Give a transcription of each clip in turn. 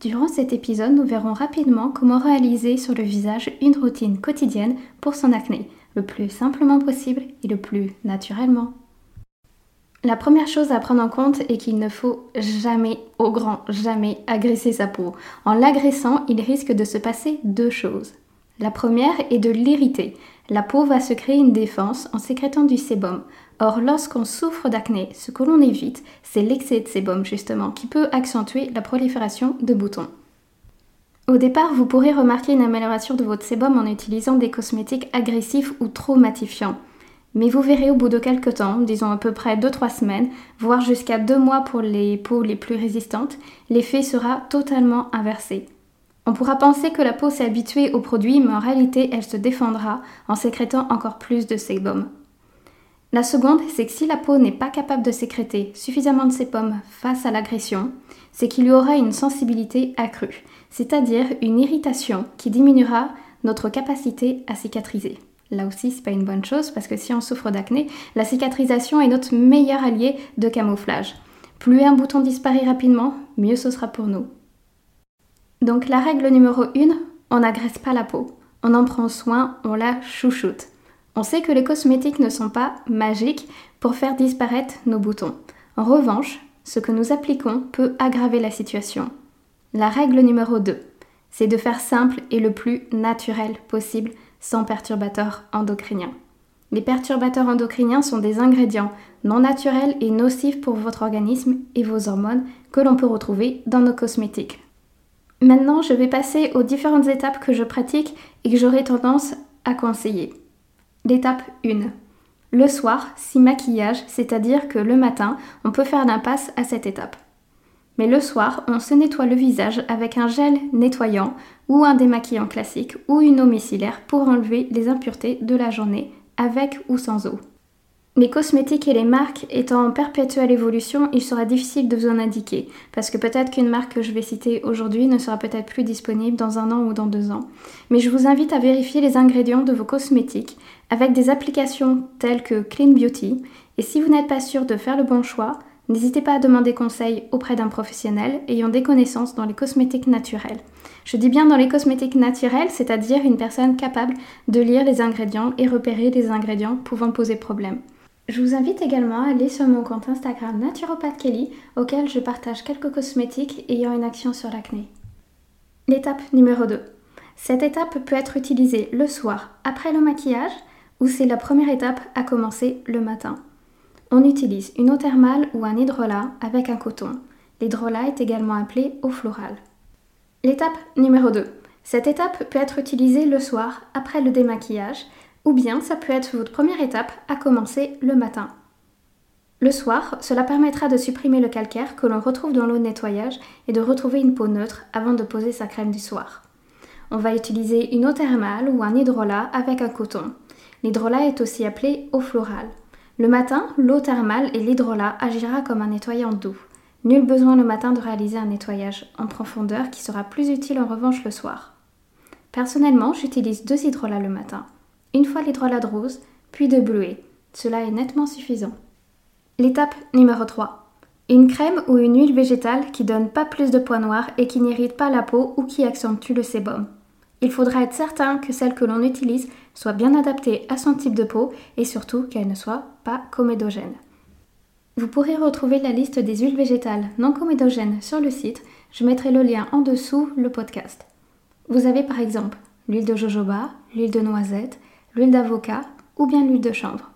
Durant cet épisode, nous verrons rapidement comment réaliser sur le visage une routine quotidienne pour son acné, le plus simplement possible et le plus naturellement. La première chose à prendre en compte est qu'il ne faut jamais, au grand jamais, agresser sa peau. En l'agressant, il risque de se passer deux choses. La première est de l'irriter. La peau va se créer une défense en sécrétant du sébum. Or, lorsqu'on souffre d'acné, ce que l'on évite, c'est l'excès de sébum justement, qui peut accentuer la prolifération de boutons. Au départ, vous pourrez remarquer une amélioration de votre sébum en utilisant des cosmétiques agressifs ou trop matifiants. Mais vous verrez au bout de quelques temps, disons à peu près 2-3 semaines, voire jusqu'à 2 mois pour les peaux les plus résistantes, l'effet sera totalement inversé. On pourra penser que la peau s'est habituée au produit, mais en réalité, elle se défendra en sécrétant encore plus de sébum. La seconde, c'est que si la peau n'est pas capable de sécréter suffisamment de sébum face à l'agression, c'est qu'il y aura une sensibilité accrue, c'est-à-dire une irritation qui diminuera notre capacité à cicatriser. Là aussi, c'est pas une bonne chose parce que si on souffre d'acné, la cicatrisation est notre meilleur allié de camouflage. Plus un bouton disparaît rapidement, mieux ce sera pour nous. Donc la règle numéro 1, on n'agresse pas la peau. On en prend soin, on la chouchoute. On sait que les cosmétiques ne sont pas magiques pour faire disparaître nos boutons. En revanche, ce que nous appliquons peut aggraver la situation. La règle numéro 2, c'est de faire simple et le plus naturel possible sans perturbateurs endocriniens. Les perturbateurs endocriniens sont des ingrédients non naturels et nocifs pour votre organisme et vos hormones que l'on peut retrouver dans nos cosmétiques. Maintenant, je vais passer aux différentes étapes que je pratique et que j'aurai tendance à conseiller. L'étape 1. Le soir, si maquillage, c'est-à-dire que le matin, on peut faire l'impasse à cette étape. Mais le soir, on se nettoie le visage avec un gel nettoyant ou un démaquillant classique ou une eau micellaire pour enlever les impuretés de la journée avec ou sans eau. Les cosmétiques et les marques étant en perpétuelle évolution, il sera difficile de vous en indiquer, parce que peut-être qu'une marque que je vais citer aujourd'hui ne sera peut-être plus disponible dans un an ou dans deux ans. Mais je vous invite à vérifier les ingrédients de vos cosmétiques avec des applications telles que Clean Beauty, et si vous n'êtes pas sûr de faire le bon choix, n'hésitez pas à demander conseil auprès d'un professionnel ayant des connaissances dans les cosmétiques naturels. Je dis bien dans les cosmétiques naturels, c'est-à-dire une personne capable de lire les ingrédients et repérer les ingrédients pouvant poser problème. Je vous invite également à aller sur mon compte Instagram Naturopath Kelly, auquel je partage quelques cosmétiques ayant une action sur l'acné. L'étape numéro 2. Cette étape peut être utilisée le soir après le maquillage ou c'est la première étape à commencer le matin. On utilise une eau thermale ou un hydrolat avec un coton. L'hydrolat est également appelé eau florale. L'étape numéro 2. Cette étape peut être utilisée le soir après le démaquillage ou bien ça peut être votre première étape à commencer le matin. Le soir, cela permettra de supprimer le calcaire que l'on retrouve dans l'eau de nettoyage et de retrouver une peau neutre avant de poser sa crème du soir. On va utiliser une eau thermale ou un hydrolat avec un coton. L'hydrolat est aussi appelé eau florale. Le matin, l'eau thermale et l'hydrolat agira comme un nettoyant doux. Nul besoin le matin de réaliser un nettoyage en profondeur qui sera plus utile en revanche le soir. Personnellement, j'utilise deux hydrolats le matin une fois l'hydrolat de rose, puis de bleuet. Cela est nettement suffisant. L'étape numéro 3. Une crème ou une huile végétale qui donne pas plus de points noirs et qui n'irrite pas la peau ou qui accentue le sébum. Il faudra être certain que celle que l'on utilise soit bien adaptée à son type de peau et surtout qu'elle ne soit pas comédogène. Vous pourrez retrouver la liste des huiles végétales non comédogènes sur le site, je mettrai le lien en dessous le podcast. Vous avez par exemple l'huile de jojoba, l'huile de noisette, l'huile d'avocat ou bien l'huile de chanvre.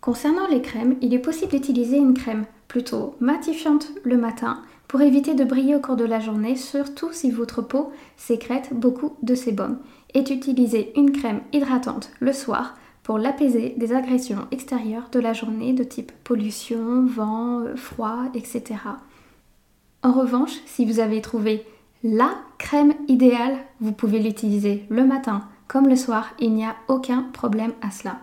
Concernant les crèmes, il est possible d'utiliser une crème plutôt matifiante le matin pour éviter de briller au cours de la journée, surtout si votre peau sécrète beaucoup de sébum, et d'utiliser une crème hydratante le soir pour l'apaiser des agressions extérieures de la journée de type pollution, vent, euh, froid, etc. En revanche, si vous avez trouvé la crème idéale, vous pouvez l'utiliser le matin comme le soir, il n'y a aucun problème à cela.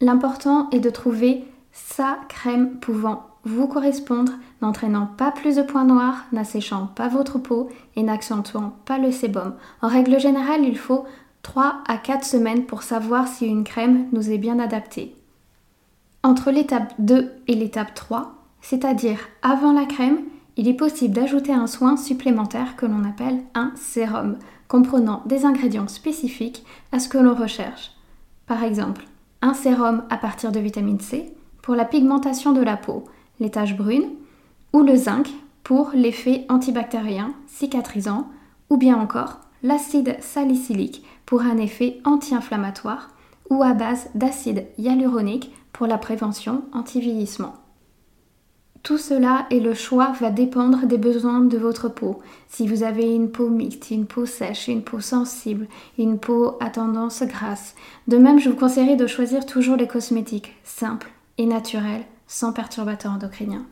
L'important est de trouver sa crème pouvant vous correspondre, n'entraînant pas plus de points noirs, n'asséchant pas votre peau et n'accentuant pas le sébum. En règle générale, il faut 3 à 4 semaines pour savoir si une crème nous est bien adaptée. Entre l'étape 2 et l'étape 3, c'est-à-dire avant la crème, il est possible d'ajouter un soin supplémentaire que l'on appelle un sérum, comprenant des ingrédients spécifiques à ce que l'on recherche. Par exemple, un sérum à partir de vitamine C pour la pigmentation de la peau, les taches brunes, ou le zinc pour l'effet antibactérien, cicatrisant, ou bien encore l'acide salicylique pour un effet anti-inflammatoire, ou à base d'acide hyaluronique pour la prévention anti-vieillissement. Tout cela et le choix va dépendre des besoins de votre peau. Si vous avez une peau mixte, une peau sèche, une peau sensible, une peau à tendance grasse. De même, je vous conseillerais de choisir toujours les cosmétiques simples et naturels, sans perturbateurs endocriniens.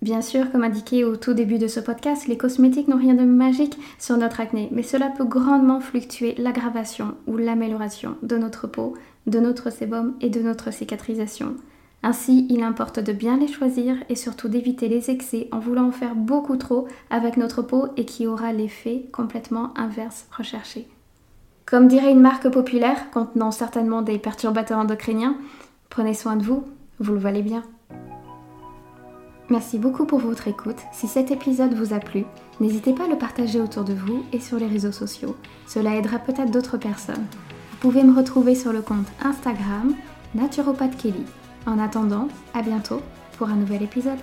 Bien sûr, comme indiqué au tout début de ce podcast, les cosmétiques n'ont rien de magique sur notre acné, mais cela peut grandement fluctuer l'aggravation ou l'amélioration de notre peau, de notre sébum et de notre cicatrisation. Ainsi, il importe de bien les choisir et surtout d'éviter les excès en voulant en faire beaucoup trop avec notre peau et qui aura l'effet complètement inverse recherché. Comme dirait une marque populaire contenant certainement des perturbateurs endocriniens, prenez soin de vous, vous le valez bien. Merci beaucoup pour votre écoute. Si cet épisode vous a plu, n'hésitez pas à le partager autour de vous et sur les réseaux sociaux. Cela aidera peut-être d'autres personnes. Vous pouvez me retrouver sur le compte Instagram Naturopathe Kelly en attendant, à bientôt pour un nouvel épisode.